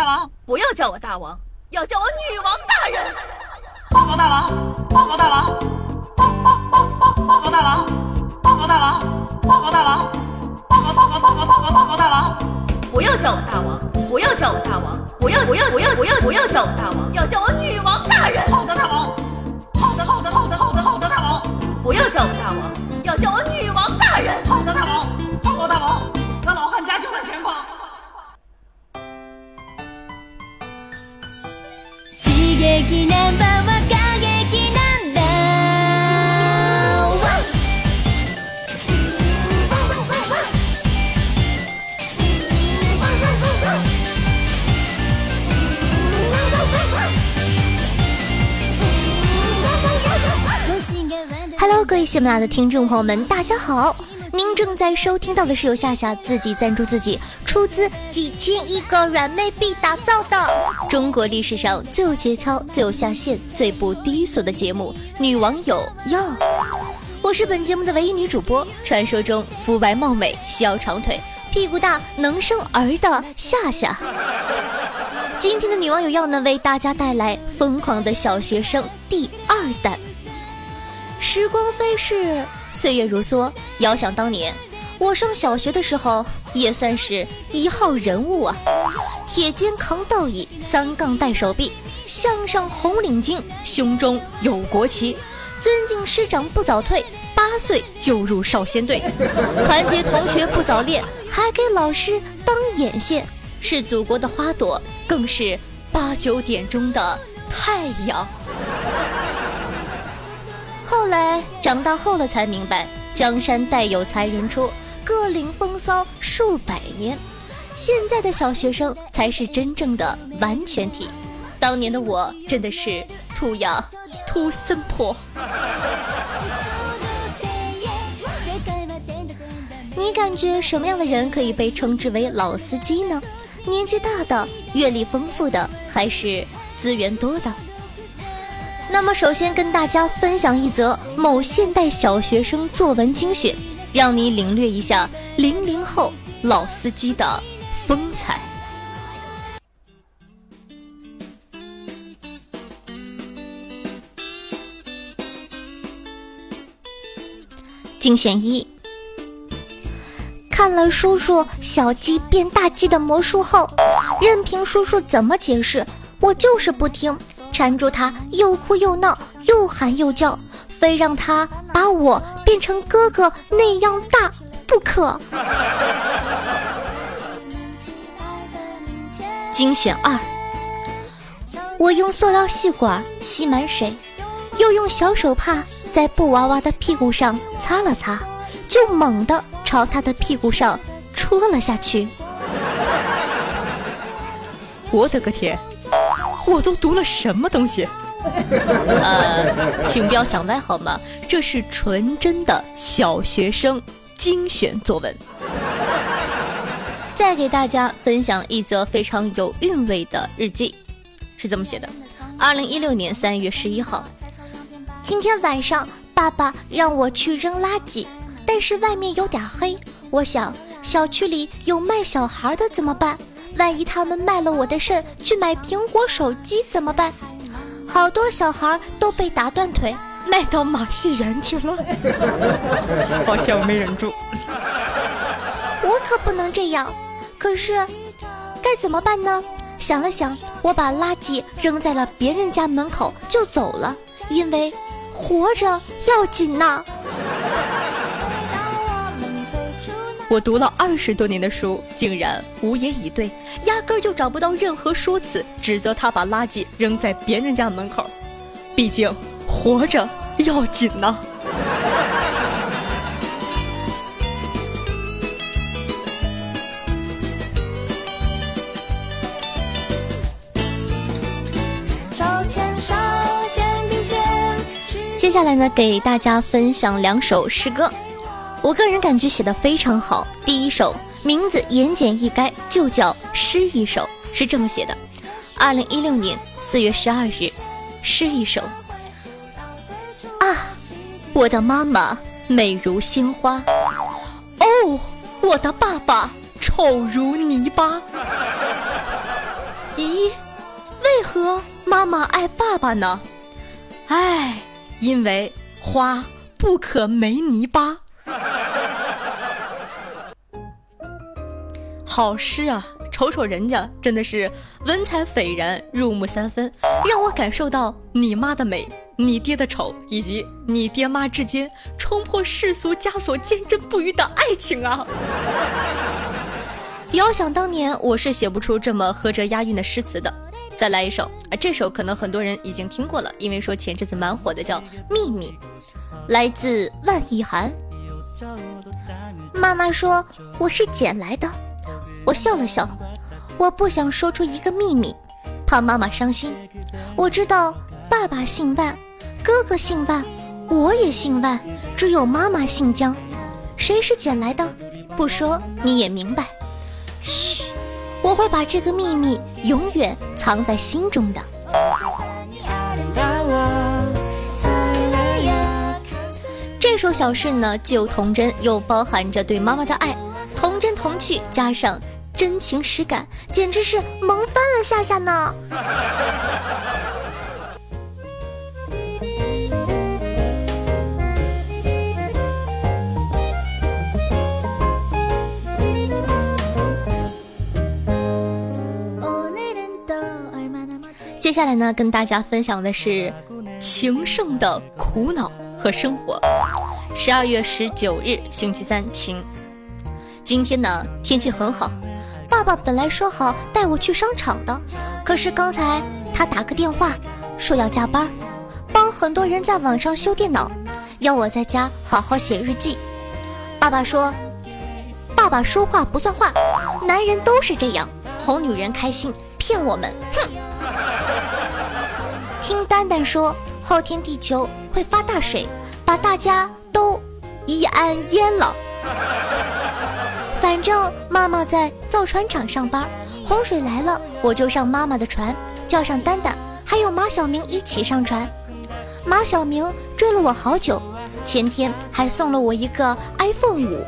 大王，不要叫我大王，要叫我女王大人。报告大王，报告大王，报报报报报告大王，报告大王，报告大王，报告报告报告报告报告大王。不要叫我大王，不要叫我大王，不要不要不要不要不要叫我大王，要叫我女王大人。好的，大王。好的，好的，好的，好的，好的，大王。不要叫我大王，要叫我女王大人。好的，大王。各位喜马拉雅的听众朋友们，大家好！您正在收听到的是由夏夏自己赞助自己，出资几千亿个软妹币打造的中国历史上最有节操、最有下限、最不低俗的节目《女网友要》。我是本节目的唯一女主播，传说中肤白貌美、细腰长腿、屁股大、能生儿的夏夏。今天的女网友要呢，为大家带来《疯狂的小学生》第二弹。时光飞逝，岁月如梭。遥想当年，我上小学的时候，也算是一号人物啊！铁肩扛道椅，三杠带手臂，向上红领巾，胸中有国旗，尊敬师长不早退，八岁就入少先队，团结同学不早恋，还给老师当眼线，是祖国的花朵，更是八九点钟的太阳。后来长大后了才明白，江山代有才人出，各领风骚数百年。现在的小学生才是真正的完全体，当年的我真的是土呀 土森婆。你感觉什么样的人可以被称之为老司机呢？年纪大的、阅历丰富的，还是资源多的？那么，首先跟大家分享一则某现代小学生作文精选，让你领略一下零零后老司机的风采。精选一：看了叔叔小鸡变大鸡的魔术后，任凭叔叔怎么解释，我就是不听。缠住他，又哭又闹，又喊又叫，非让他把我变成哥哥那样大不可。精选二，我用塑料吸管吸满水，又用小手帕在布娃娃的屁股上擦了擦，就猛地朝他的屁股上戳了下去。我的个天！我都读了什么东西？呃，请不要想歪好吗？这是纯真的小学生精选作文。再给大家分享一则非常有韵味的日记，是这么写的：二零一六年三月十一号，今天晚上爸爸让我去扔垃圾，但是外面有点黑，我想小区里有卖小孩的怎么办？万一他们卖了我的肾去买苹果手机怎么办？好多小孩都被打断腿卖到马戏园去了。抱歉，我没忍住。我可不能这样。可是该怎么办呢？想了想，我把垃圾扔在了别人家门口就走了，因为活着要紧呐。我读了二十多年的书，竟然无言以对，压根儿就找不到任何说辞指责他把垃圾扔在别人家门口。毕竟活着要紧呐。接下来呢，给大家分享两首诗歌。我个人感觉写的非常好。第一首名字言简意赅，就叫诗一首，是这么写的：二零一六年四月十二日，诗一首。啊，我的妈妈美如鲜花，哦，我的爸爸丑如泥巴。咦，为何妈妈爱爸爸呢？唉，因为花不可没泥巴。好诗啊！瞅瞅人家，真的是文采斐然，入木三分，让我感受到你妈的美，你爹的丑，以及你爹妈之间冲破世俗枷锁、坚贞不渝的爱情啊！遥想当年，我是写不出这么合辙押韵的诗词的。再来一首啊，这首可能很多人已经听过了，因为说前阵子蛮火的，叫《秘密》，来自万意涵。妈妈说我是捡来的，我笑了笑。我不想说出一个秘密，怕妈妈伤心。我知道爸爸姓万，哥哥姓万，我也姓万，只有妈妈姓江。谁是捡来的？不说你也明白。嘘，我会把这个秘密永远藏在心中的。这首小诗呢，既有童真，又包含着对妈妈的爱，童真童趣，加上。真情实感，简直是萌翻了夏夏呢！接下来呢，跟大家分享的是情圣的苦恼和生活。十二月十九日，星期三，晴。今天呢，天气很好。爸爸本来说好带我去商场的，可是刚才他打个电话说要加班，帮很多人在网上修电脑，要我在家好好写日记。爸爸说：“爸爸说话不算话，男人都是这样，哄女人开心，骗我们。”哼。听丹丹说，后天地球会发大水，把大家都一安淹了。反正妈妈在造船厂上班，洪水来了我就上妈妈的船，叫上丹丹，还有马小明一起上船。马小明追了我好久，前天还送了我一个 iPhone 五。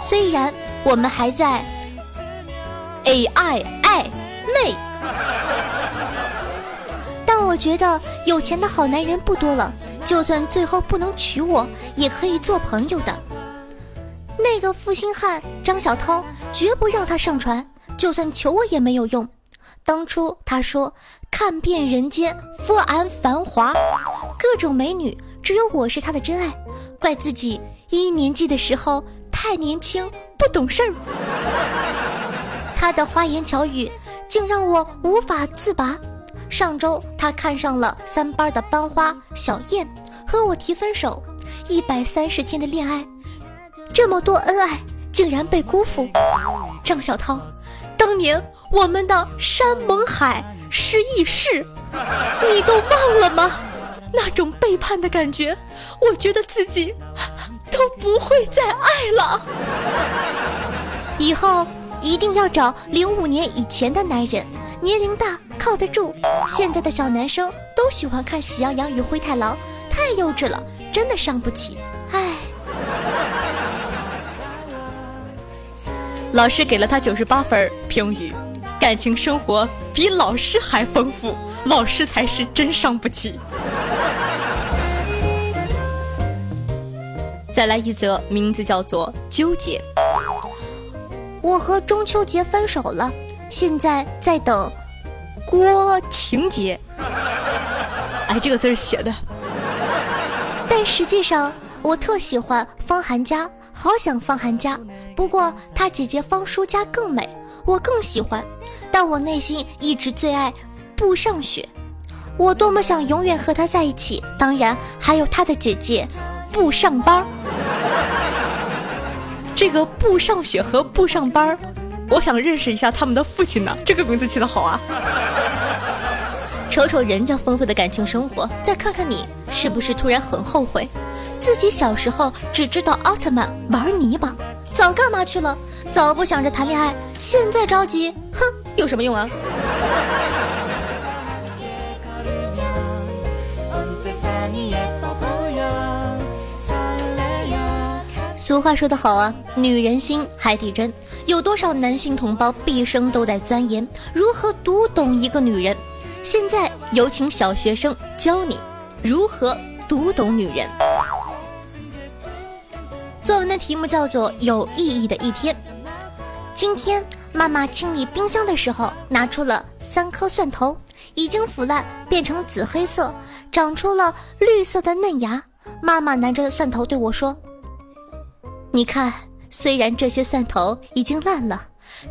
虽然我们还在 AI 爱妹，但我觉得有钱的好男人不多了，就算最后不能娶我，也可以做朋友的。那个负心汉张小涛绝不让他上船，就算求我也没有用。当初他说看遍人间富安繁华，各种美女，只有我是他的真爱，怪自己一年级的时候太年轻不懂事儿。他的花言巧语竟让我无法自拔。上周他看上了三班的班花小燕，和我提分手，一百三十天的恋爱。这么多恩爱竟然被辜负，张小涛，当年我们的山盟海誓一世，你都忘了吗？那种背叛的感觉，我觉得自己都不会再爱了。以后一定要找零五年以前的男人，年龄大靠得住。现在的小男生都喜欢看《喜羊羊与灰太狼》，太幼稚了，真的伤不起。唉。老师给了他九十八分评语，感情生活比老师还丰富，老师才是真伤不起。再来一则，名字叫做纠结。我和中秋节分手了，现在在等郭情节。哎，这个字写的，但实际上我特喜欢方寒家。好想方寒家，不过他姐姐方舒家更美，我更喜欢。但我内心一直最爱不上学，我多么想永远和他在一起。当然还有他的姐姐不上班。这个不上学和不上班，我想认识一下他们的父亲呢。这个名字起的好啊！瞅瞅人家丰富的感情生活，再看看你，是不是突然很后悔？自己小时候只知道奥特曼玩泥巴，早干嘛去了？早不想着谈恋爱，现在着急，哼，有什么用啊？俗话说得好啊，女人心海底针，有多少男性同胞毕生都在钻研如何读懂一个女人？现在有请小学生教你如何读懂女人。作文的题目叫做《有意义的一天》。今天妈妈清理冰箱的时候，拿出了三颗蒜头，已经腐烂，变成紫黑色，长出了绿色的嫩芽。妈妈拿着蒜头对我说：“你看，虽然这些蒜头已经烂了。”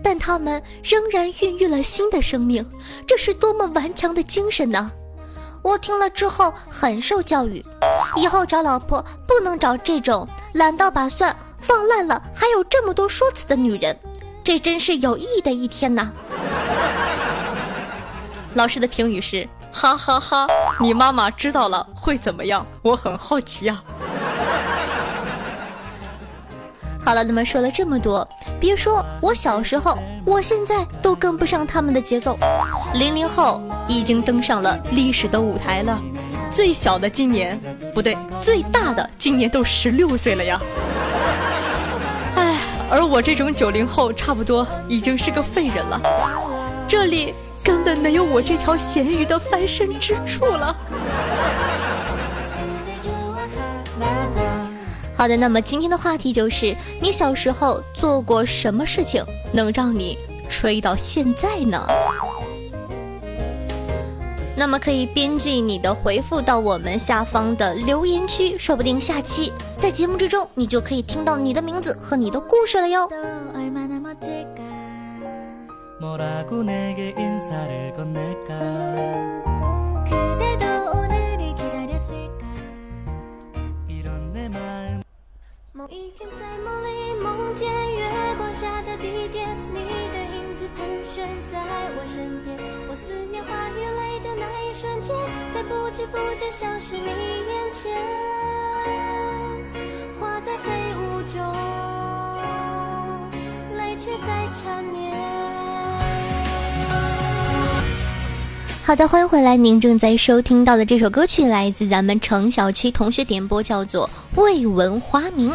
但它们仍然孕育了新的生命，这是多么顽强的精神呢！我听了之后很受教育，以后找老婆不能找这种懒到把蒜放烂了还有这么多说辞的女人，这真是有意义的一天呐！老师的评语是：哈哈哈，你妈妈知道了会怎么样？我很好奇呀。好了，那么说了这么多，别说我小时候，我现在都跟不上他们的节奏。零零后已经登上了历史的舞台了，最小的今年不对，最大的今年都十六岁了呀。哎，而我这种九零后，差不多已经是个废人了，这里根本没有我这条咸鱼的翻身之处了。好的，那么今天的话题就是你小时候做过什么事情能让你吹到现在呢？那么可以编辑你的回复到我们下方的留言区，说不定下期在节目之中你就可以听到你的名字和你的故事了哟。一天在梦里梦见月光下的地点，你的影子盘旋在我身边。我思念花与泪的那一瞬间，在不知不觉消失你眼前。花在飞舞中，泪却在缠绵。好的，欢迎回来，您正在收听到的这首歌曲来自咱们程小七同学点播，叫做《未闻花名》。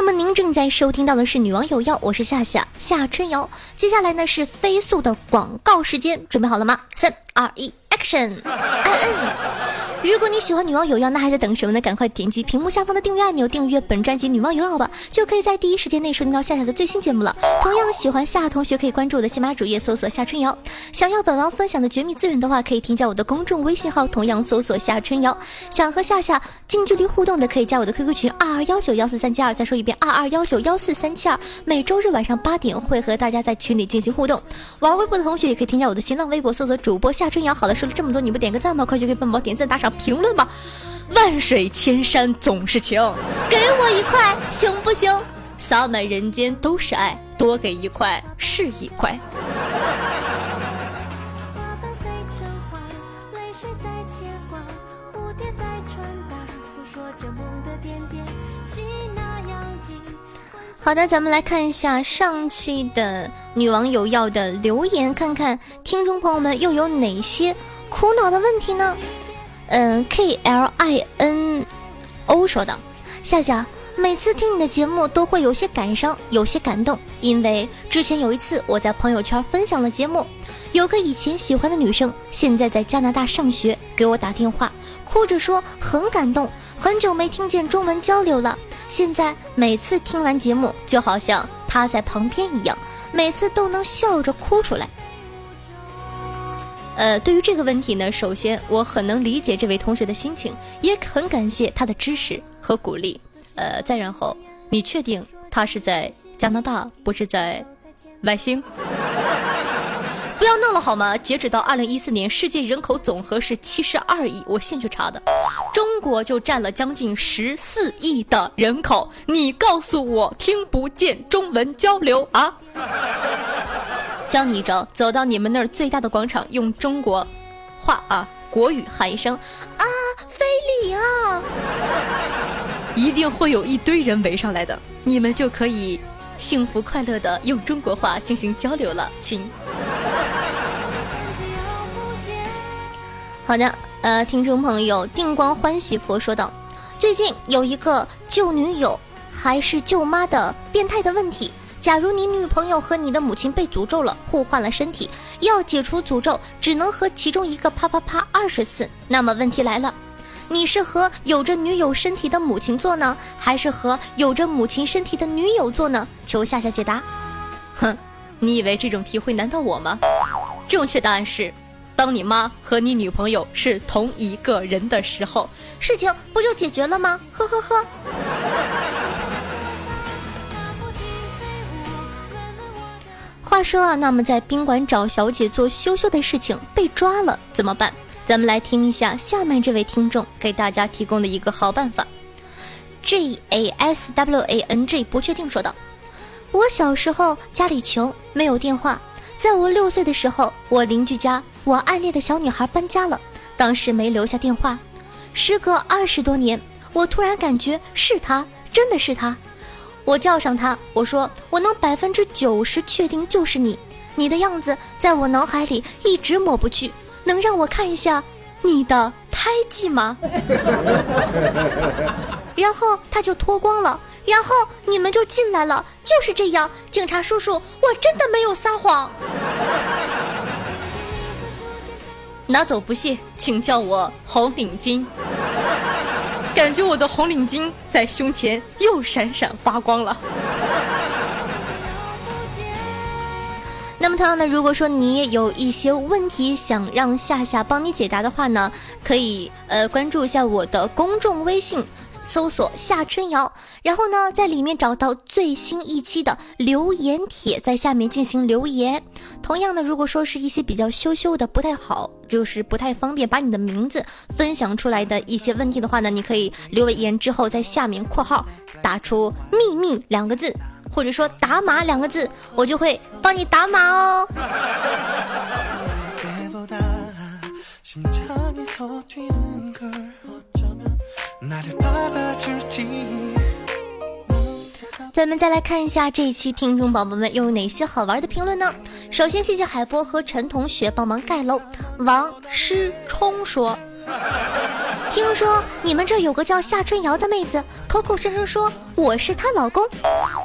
那么您正在收听到的是女王有药，我是夏夏夏春瑶。接下来呢是飞速的广告时间，准备好了吗？三二一，Action！如果你喜欢女王有药，那还在等什么呢？赶快点击屏幕下方的订阅按钮，订阅本专辑《女王有药》吧，就可以在第一时间内收听到夏夏的最新节目了。同样喜欢夏同学可以关注我的喜马主页，搜索夏春瑶。想要本王分享的绝密资源的话，可以添加我的公众微信号，同样搜索夏春瑶。想和夏夏近距离互动的，可以加我的 QQ 群二二幺九幺四三七二。再说一遍，二二幺九幺四三七二。每周日晚上八点会和大家在群里进行互动。玩微博的同学也可以添加我的新浪微博，搜索主播夏春瑶。好了，说了这么多，你不点个赞吗？快去给本宝点赞、打赏、评论吧。万水千山总是情，给我一块行不行？洒满人间都是爱，多给一块是一块。好的，咱们来看一下上期的女网友要的留言，看看听众朋友们又有哪些苦恼的问题呢？嗯，K L I N O 说道：“夏夏，每次听你的节目都会有些感伤，有些感动，因为之前有一次我在朋友圈分享了节目，有个以前喜欢的女生，现在在加拿大上学，给我打电话，哭着说很感动，很久没听见中文交流了，现在每次听完节目，就好像她在旁边一样，每次都能笑着哭出来。”呃，对于这个问题呢，首先我很能理解这位同学的心情，也很感谢他的支持和鼓励。呃，再然后，你确定他是在加拿大，不是在外星？不要闹了好吗？截止到二零一四年，世界人口总和是七十二亿，我现去查的，中国就占了将近十四亿的人口。你告诉我，听不见中文交流啊？教你一招，走到你们那儿最大的广场，用中国话啊国语喊一声啊，非礼啊，一定会有一堆人围上来的，你们就可以幸福快乐的用中国话进行交流了，亲。好的，呃，听众朋友，定光欢喜佛说道，最近有一个救女友还是救妈的变态的问题。假如你女朋友和你的母亲被诅咒了，互换了身体，要解除诅咒，只能和其中一个啪啪啪二十次。那么问题来了，你是和有着女友身体的母亲做呢，还是和有着母亲身体的女友做呢？求夏夏解答。哼，你以为这种题会难到我吗？正确答案是，当你妈和你女朋友是同一个人的时候，事情不就解决了吗？呵呵呵。话说啊，那么在宾馆找小姐做羞羞的事情被抓了怎么办？咱们来听一下下面这位听众给大家提供的一个好办法。：J A S W A N G 不确定说道：“我小时候家里穷，没有电话。在我六岁的时候，我邻居家我暗恋的小女孩搬家了，当时没留下电话。时隔二十多年，我突然感觉是她，真的是她。”我叫上她，我说我能百分之九十确定就是你，你的样子在我脑海里一直抹不去，能让我看一下你的胎记吗？然后他就脱光了，然后你们就进来了，就是这样。警察叔叔，我真的没有撒谎。拿走不谢，请叫我红领巾。感觉我的红领巾在胸前又闪闪发光了。那么同样呢，如果说你也有一些问题想让夏夏帮你解答的话呢，可以呃关注一下我的公众微信。搜索夏春瑶，然后呢，在里面找到最新一期的留言帖，在下面进行留言。同样的，如果说是一些比较羞羞的、不太好，就是不太方便把你的名字分享出来的一些问题的话呢，你可以留言之后在下面括号打出“秘密”两个字，或者说“打码”两个字，我就会帮你打码哦。咱们再来看一下这一期听众宝宝们又有哪些好玩的评论呢？首先，谢谢海波和陈同学帮忙盖楼。王诗冲说：“听说你们这有个叫夏春瑶的妹子，口口声声说我是她老公。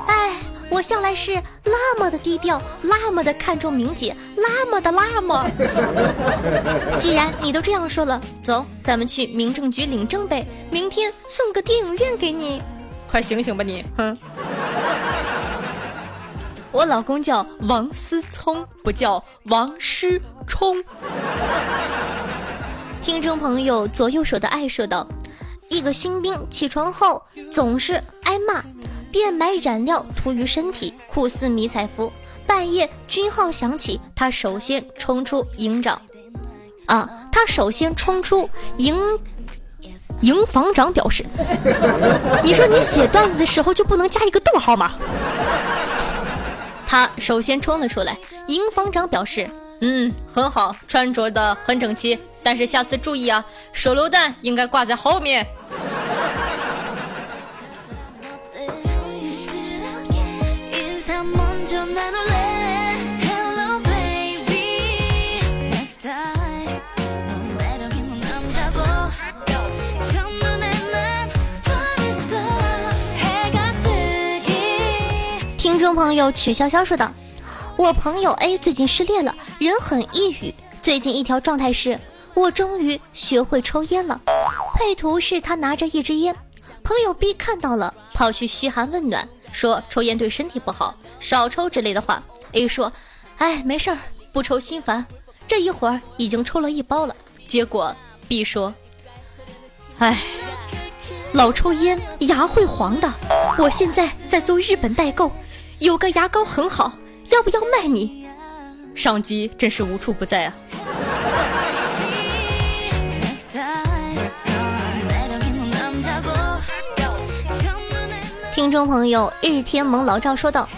哎，我向来是那么的低调，那么的看重名节，那么的那么。既然你都这样说了，走，咱们去民政局领证呗。明天送个电影院给你。快醒醒吧你！哼，我老公叫王思聪，不叫王思聪。听众朋友，左右手的爱说道：一个新兵起床后总是挨骂。便买染料涂于身体，酷似迷彩服。半夜军号响起，他首先冲出营长，啊，他首先冲出营营房长表示：“你说你写段子的时候就不能加一个逗号吗？”他首先冲了出来，营房长表示：“嗯，很好，穿着的很整齐，但是下次注意啊，手榴弹应该挂在后面。”听众朋友曲潇潇说道：“我朋友 A 最近失恋了，人很抑郁。最近一条状态是：我终于学会抽烟了。配图是他拿着一支烟。朋友 B 看到了，跑去嘘寒问暖，说抽烟对身体不好，少抽之类的话。A 说：哎，没事儿，不抽心烦。这一会儿已经抽了一包了。结果 B 说：哎，老抽烟牙会黄的。我现在在做日本代购。”有个牙膏很好，要不要卖你？上级真是无处不在啊！听众朋友，日天蒙老赵说道：“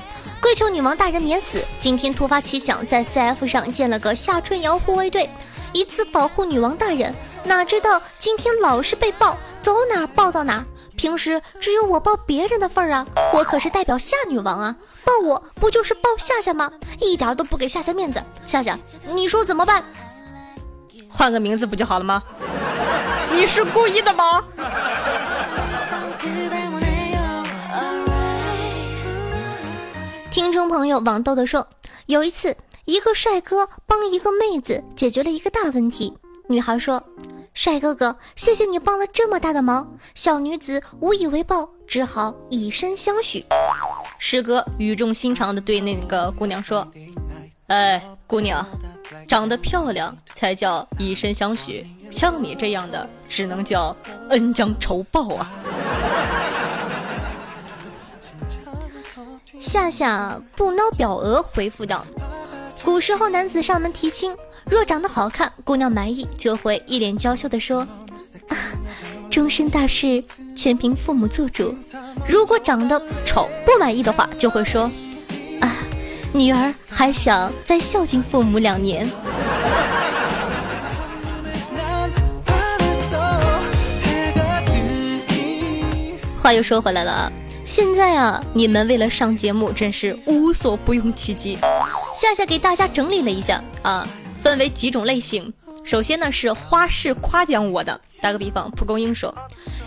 跪求女王大人免死！今天突发奇想，在 CF 上建了个夏春瑶护卫队，以此保护女王大人。哪知道今天老是被爆，走哪儿爆到哪儿。”平时只有我抱别人的份儿啊，我可是代表夏女王啊，抱我不就是抱夏夏吗？一点都不给夏夏面子，夏夏，你说怎么办？换个名字不就好了吗？你是故意的吗？听众朋友网豆豆说，有一次，一个帅哥帮一个妹子解决了一个大问题。女孩说：“帅哥哥，谢谢你帮了这么大的忙。”小女子无以为报，只好以身相许。师哥语重心长地对那个姑娘说：“哎，姑娘，长得漂亮才叫以身相许，像你这样的，只能叫恩将仇报啊。”夏夏不孬婊娥回复道：“古时候男子上门提亲，若长得好看，姑娘满意，就会一脸娇羞地说：‘啊，终身大事全凭父母做主。’如果长得丑不满意的话，就会说：‘啊，女儿还想再孝敬父母两年。’话又说回来了。”现在啊，你们为了上节目真是无所不用其极。夏夏给大家整理了一下啊，分为几种类型。首先呢是花式夸奖我的，打个比方，蒲公英说，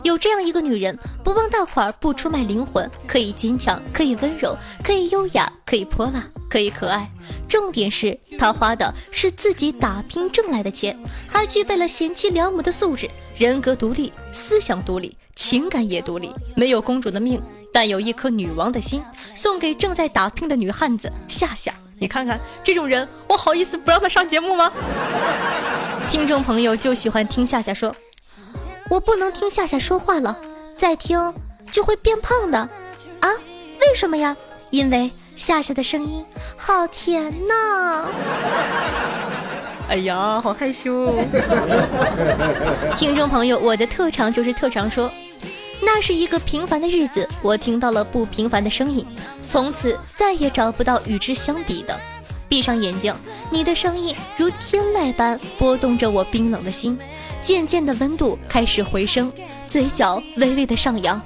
有这样一个女人，不帮大款，不出卖灵魂，可以坚强，可以温柔，可以优雅，可以泼辣，可以可爱。重点是她花的是自己打拼挣来的钱，还具备了贤妻良母的素质，人格独立，思想独立，情感也独立，没有公主的命。但有一颗女王的心，送给正在打拼的女汉子夏夏。你看看这种人，我好意思不让他上节目吗？听众朋友就喜欢听夏夏说，我不能听夏夏说话了，再听就会变胖的啊？为什么呀？因为夏夏的声音好甜呐！哎呀，好害羞。听众朋友，我的特长就是特长说。那是一个平凡的日子，我听到了不平凡的声音，从此再也找不到与之相比的。闭上眼睛，你的声音如天籁般拨动着我冰冷的心，渐渐的温度开始回升，嘴角微微的上扬。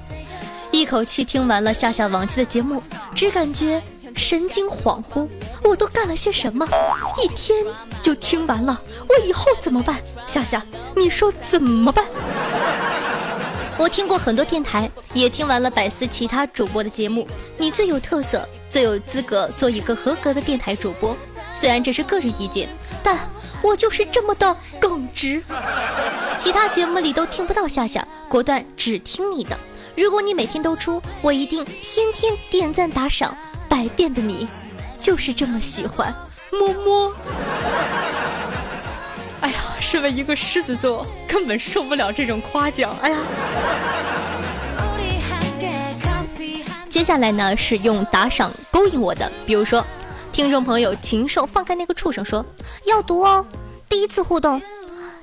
一口气听完了夏夏往期的节目，只感觉神经恍惚。我都干了些什么？一天就听完了，我以后怎么办？夏夏，你说怎么办？我听过很多电台，也听完了百思其他主播的节目。你最有特色，最有资格做一个合格的电台主播。虽然这是个人意见，但我就是这么的耿直。其他节目里都听不到夏夏，果断只听你的。如果你每天都出，我一定天天点赞打赏。百变的你，就是这么喜欢。么么。哎呀，身为一个狮子座，根本受不了这种夸奖。哎呀，接下来呢是用打赏勾引我的，比如说，听众朋友禽兽放开那个畜生说要读哦。第一次互动，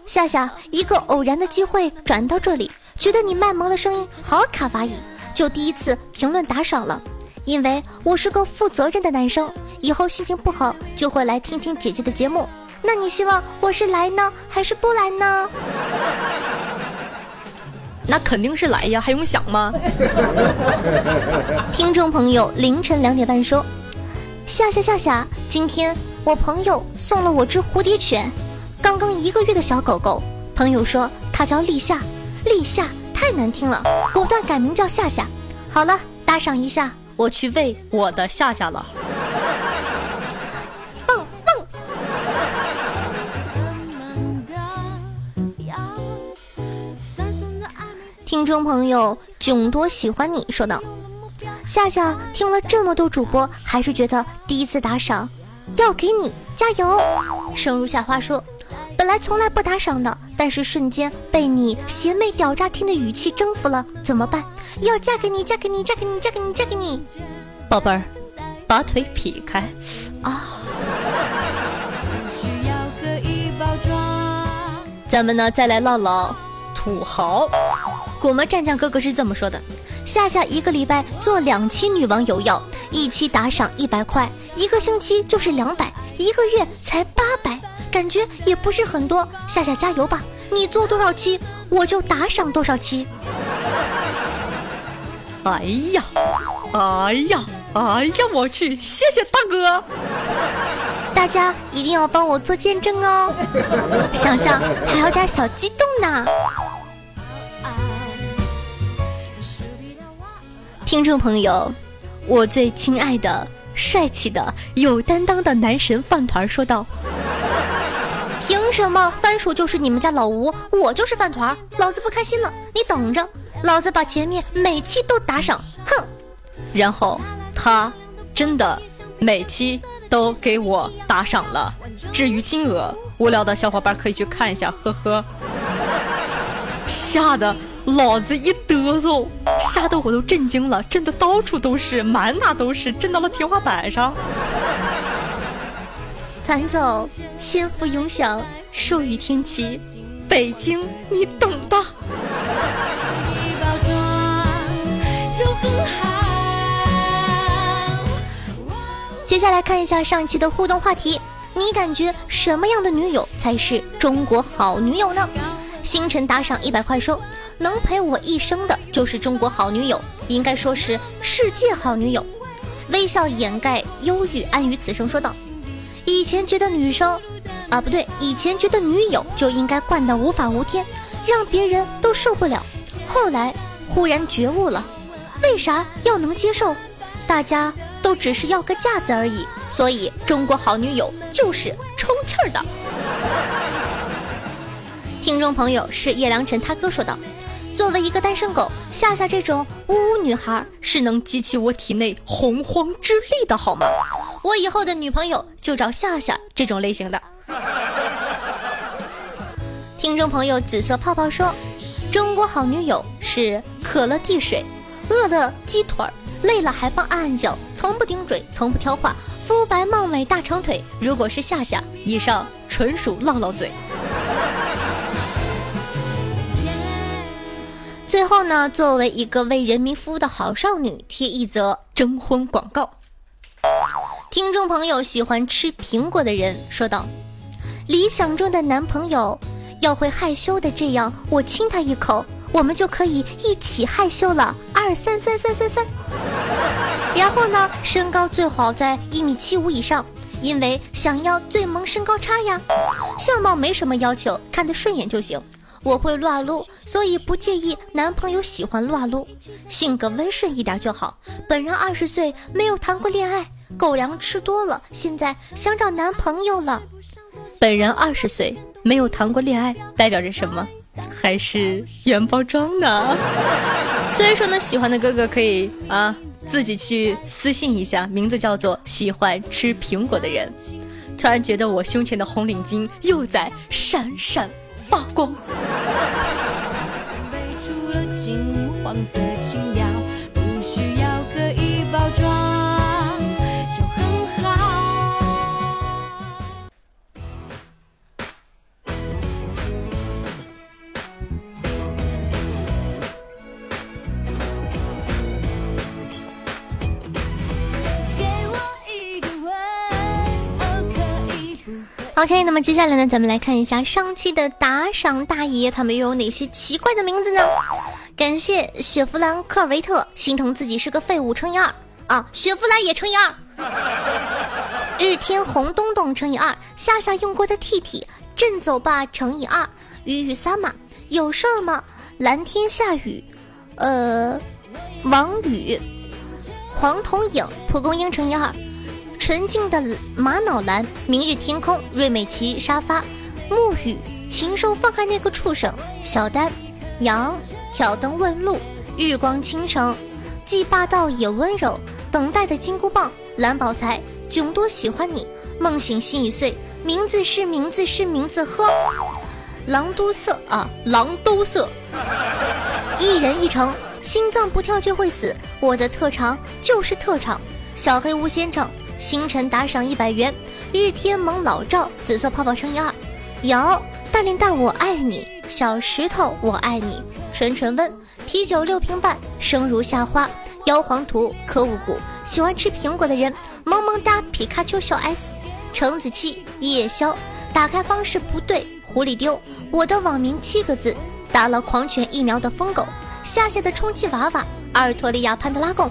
夏夏一个偶然的机会转到这里，觉得你卖萌的声音好卡哇伊，就第一次评论打赏了。因为我是个负责任的男生，以后心情不好就会来听听姐姐的节目。那你希望我是来呢，还是不来呢？那肯定是来呀，还用想吗？听众朋友，凌晨两点半说，夏夏夏夏，今天我朋友送了我只蝴蝶犬，刚刚一个月的小狗狗。朋友说它叫立夏，立夏太难听了，果断改名叫夏夏。好了，打赏一下，我去喂我的夏夏了。听众朋友，囧多喜欢你说道：“夏夏听了这么多主播，还是觉得第一次打赏要给你加油。”生如夏花说：“本来从来不打赏的，但是瞬间被你邪魅屌炸天的语气征服了，怎么办？要嫁给你，嫁给你，嫁给你，嫁给你，嫁给你，宝贝儿，把腿劈开啊！咱们呢，再来唠唠土豪。”古魔战将哥哥是这么说的：夏夏一个礼拜做两期女网友要，一期打赏一百块，一个星期就是两百，一个月才八百，感觉也不是很多。夏夏加油吧，你做多少期我就打赏多少期。哎呀，哎呀，哎呀，我去，谢谢大哥！大家一定要帮我做见证哦，想想还有点小激动呢。听众朋友，我最亲爱的帅气的、有担当的男神饭团说道：“凭什么番薯就是你们家老吴，我就是饭团？老子不开心了，你等着，老子把前面每期都打赏，哼！”然后他真的每期都给我打赏了。至于金额，无聊的小伙伴可以去看一下，呵呵。吓得老子一哆嗦，吓得我都震惊了，震的到处都是，满哪都是，震到了天花板上。团总，仙福永享，寿与天齐，北京你懂的。接下来看一下上期的互动话题，你感觉什么样的女友才是中国好女友呢？星辰打赏一百块说，能陪我一生的就是中国好女友，应该说是世界好女友。微笑掩盖忧郁，安于此生说道。以前觉得女生，啊不对，以前觉得女友就应该惯得无法无天，让别人都受不了。后来忽然觉悟了，为啥要能接受？大家。都只是要个架子而已，所以中国好女友就是充气儿的。听众朋友是叶良辰，他哥说道：“作为一个单身狗，夏夏这种呜呜女孩是能激起我体内洪荒之力的，好吗？我以后的女朋友就找夏夏这种类型的。”听众朋友紫色泡泡说：“中国好女友是渴了递水，饿了鸡腿。”累了还帮按按脚，从不顶嘴，从不挑话，肤白貌美大长腿。如果是夏夏，以上纯属唠唠嘴。最后呢，作为一个为人民服务的好少女，贴一则征婚广告。听众朋友喜欢吃苹果的人说道：“理想中的男朋友要会害羞的，这样我亲他一口。”我们就可以一起害羞了，二三三三三三。然后呢，身高最好在一米七五以上，因为想要最萌身高差呀。相貌没什么要求，看得顺眼就行。我会撸啊撸，所以不介意男朋友喜欢撸啊撸。性格温顺一点就好。本人二十岁，没有谈过恋爱，狗粮吃多了，现在想找男朋友了。本人二十岁，没有谈过恋爱，代表着什么？还是原包装呢？所以说呢，喜欢的哥哥可以啊自己去私信一下，名字叫做喜欢吃苹果的人。突然觉得我胸前的红领巾又在闪闪发光。OK，那么接下来呢，咱们来看一下上期的打赏大爷，他们又有哪些奇怪的名字呢？感谢雪佛兰科尔维特，心疼自己是个废物乘以二啊，雪佛兰也乘以二。日天红东东乘以二，夏夏用过的 T T，振走吧乘以二，雨雨撒马有事儿吗？蓝天下雨，呃，王宇，黄铜影，蒲公英乘以二。纯净的玛瑙蓝，明日天空，瑞美琪沙发，沐雨，禽兽放开那个畜生，小丹，羊，挑灯问路，日光倾城，既霸道也温柔，等待的金箍棒，蓝宝财，囧多喜欢你，梦醒心已碎，名字是名字是名字呵，狼都色啊，狼都色，一人一城，心脏不跳就会死，我的特长就是特长，小黑屋先生。星辰打赏一百元，日天蒙老赵，紫色泡泡乘以二，瑶大连大我爱你，小石头我爱你，纯纯温啤酒六瓶半，生如夏花，妖皇图可五谷，喜欢吃苹果的人，萌萌哒皮卡丘小 S，橙子七夜宵，打开方式不对，狐狸丢，我的网名七个字，打了狂犬疫苗的疯狗，夏夏的充气娃娃，阿尔托利亚潘德拉贡。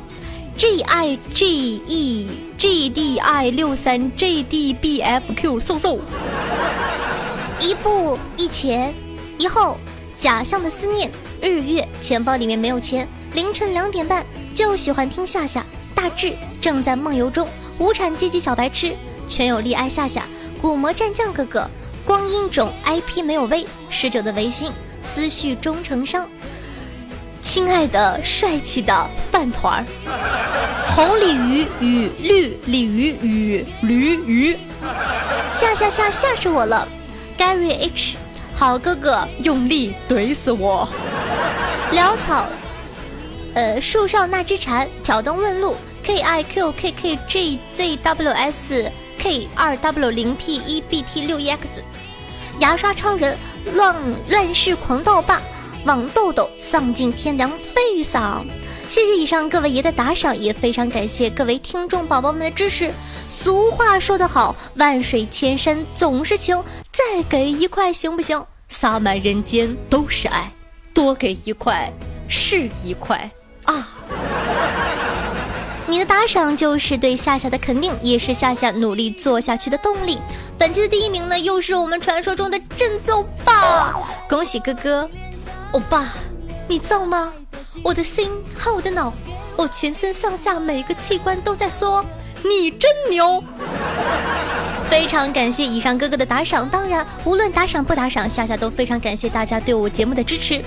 G I G E G D I 六三 J D B F Q 嗖嗖，一步一前一后，假象的思念，日月钱包里面没有钱，凌晨两点半就喜欢听夏夏，大志正在梦游中，无产阶级小白痴，全有力爱夏夏，古魔战将哥哥，光阴种 IP 没有微，十九的微信，思绪终成伤，亲爱的帅气的饭团儿，红鲤鱼与绿鲤鱼与驴鱼，吓吓吓吓死我了，Gary H，好哥哥，用力怼死我！潦草，呃，树上那只蝉，挑灯问路，K I Q K K G Z W S K 二 W 零 P 一 B T 六 E X，牙刷超人，乱乱世狂盗霸，网豆豆，丧尽天良飞雨嗓。谢谢以上各位爷的打赏，也非常感谢各位听众宝宝们的支持。俗话说得好，万水千山总是情，再给一块行不行？洒满人间都是爱。多给一块是一块啊！你的打赏就是对夏夏的肯定，也是夏夏努力做下去的动力。本期的第一名呢，又是我们传说中的振奏吧！恭喜哥哥，欧巴，你造吗？我的心和我的脑，我全身上下每个器官都在说你真牛。非常感谢以上哥哥的打赏，当然无论打赏不打赏，夏夏都非常感谢大家对我节目的支持。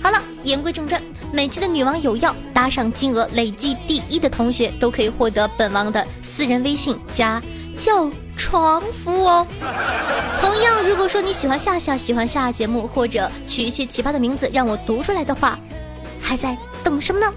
好了，言归正传，每期的女王有药打赏金额累计第一的同学都可以获得本王的私人微信加叫床服哦。同样，如果说你喜欢夏夏，喜欢夏夏节目，或者取一些奇葩的名字让我读出来的话，还在等什么呢？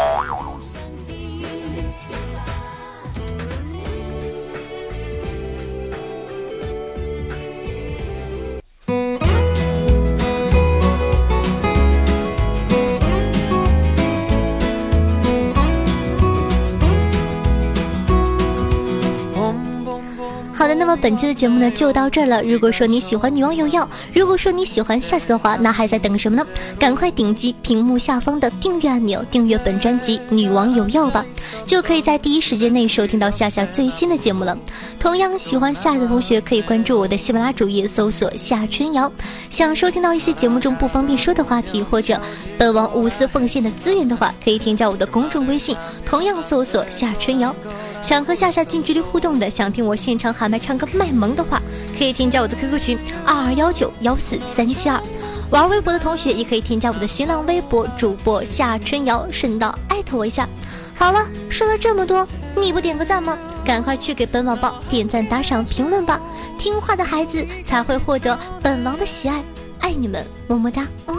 那么本期的节目呢就到这儿了。如果说你喜欢女王有药，如果说你喜欢夏夏的话，那还在等什么呢？赶快点击屏幕下方的订阅按钮，订阅本专辑《女王有药》吧，就可以在第一时间内收听到夏夏最新的节目了。同样喜欢夏夏的同学可以关注我的喜马拉主页，搜索夏春瑶。想收听到一些节目中不方便说的话题，或者本王无私奉献的资源的话，可以添加我的公众微信，同样搜索夏春瑶。想和夏夏近距离互动的，想听我现场喊麦唱个卖萌的话，可以添加我的 QQ 群二二幺九幺四三七二。玩微博的同学也可以添加我的新浪微博主播夏春瑶，顺道艾特我一下。好了，说了这么多，你不点个赞吗？赶快去给本宝宝点赞、打赏、评论吧！听话的孩子才会获得本王的喜爱，爱你们，么么哒。嗯。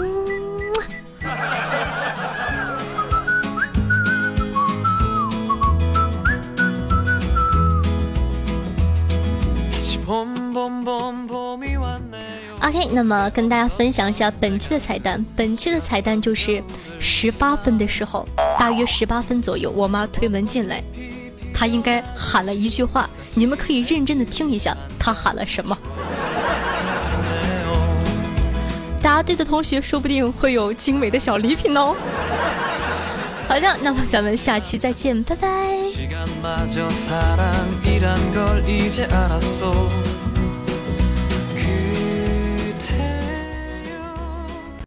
OK，那么跟大家分享一下本期的彩蛋。本期的彩蛋就是十八分的时候，大约十八分左右，我妈推门进来，她应该喊了一句话，你们可以认真的听一下，她喊了什么。答对的同学说不定会有精美的小礼品哦。好的，那么咱们下期再见，拜拜。